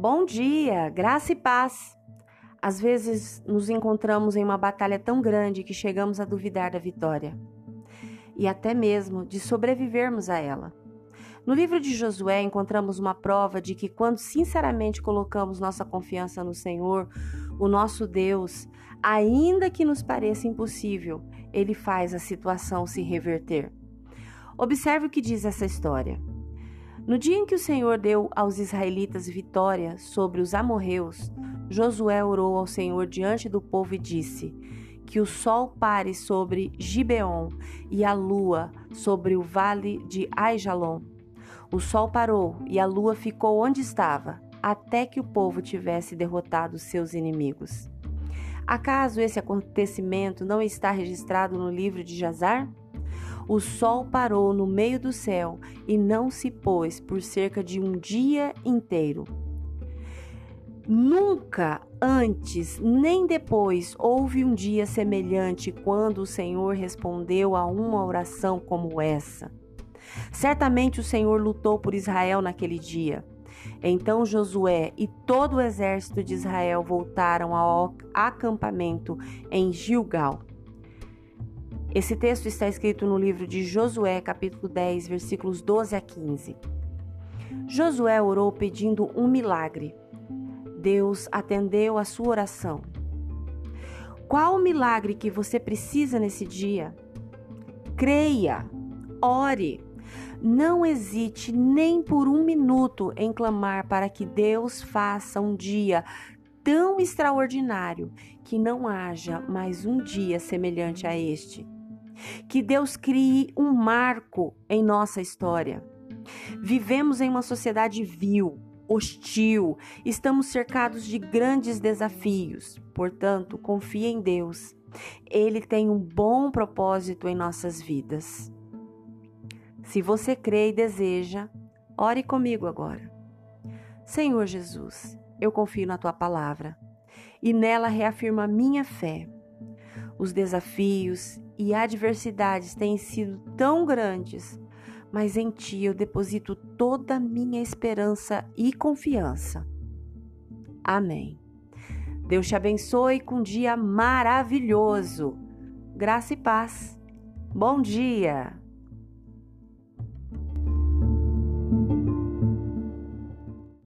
Bom dia, graça e paz. Às vezes nos encontramos em uma batalha tão grande que chegamos a duvidar da vitória e até mesmo de sobrevivermos a ela. No livro de Josué encontramos uma prova de que quando sinceramente colocamos nossa confiança no Senhor, o nosso Deus, ainda que nos pareça impossível, ele faz a situação se reverter. Observe o que diz essa história. No dia em que o Senhor deu aos israelitas vitória sobre os amorreus, Josué orou ao Senhor diante do povo e disse: Que o sol pare sobre Gibeon e a lua sobre o vale de Aijalon. O sol parou e a lua ficou onde estava, até que o povo tivesse derrotado seus inimigos. Acaso esse acontecimento não está registrado no livro de Jazar? O sol parou no meio do céu e não se pôs por cerca de um dia inteiro. Nunca antes nem depois houve um dia semelhante quando o Senhor respondeu a uma oração como essa. Certamente o Senhor lutou por Israel naquele dia. Então Josué e todo o exército de Israel voltaram ao acampamento em Gilgal. Esse texto está escrito no livro de Josué, capítulo 10, versículos 12 a 15. Josué orou pedindo um milagre. Deus atendeu a sua oração. Qual o milagre que você precisa nesse dia? Creia, ore. Não hesite nem por um minuto em clamar para que Deus faça um dia tão extraordinário que não haja mais um dia semelhante a este. Que Deus crie um marco em nossa história. Vivemos em uma sociedade vil, hostil, estamos cercados de grandes desafios. Portanto, confie em Deus. Ele tem um bom propósito em nossas vidas. Se você crê e deseja, ore comigo agora. Senhor Jesus, eu confio na tua palavra e nela reafirmo a minha fé. Os desafios e adversidades têm sido tão grandes, mas em Ti eu deposito toda a minha esperança e confiança. Amém. Deus te abençoe com um dia maravilhoso. Graça e paz. Bom dia!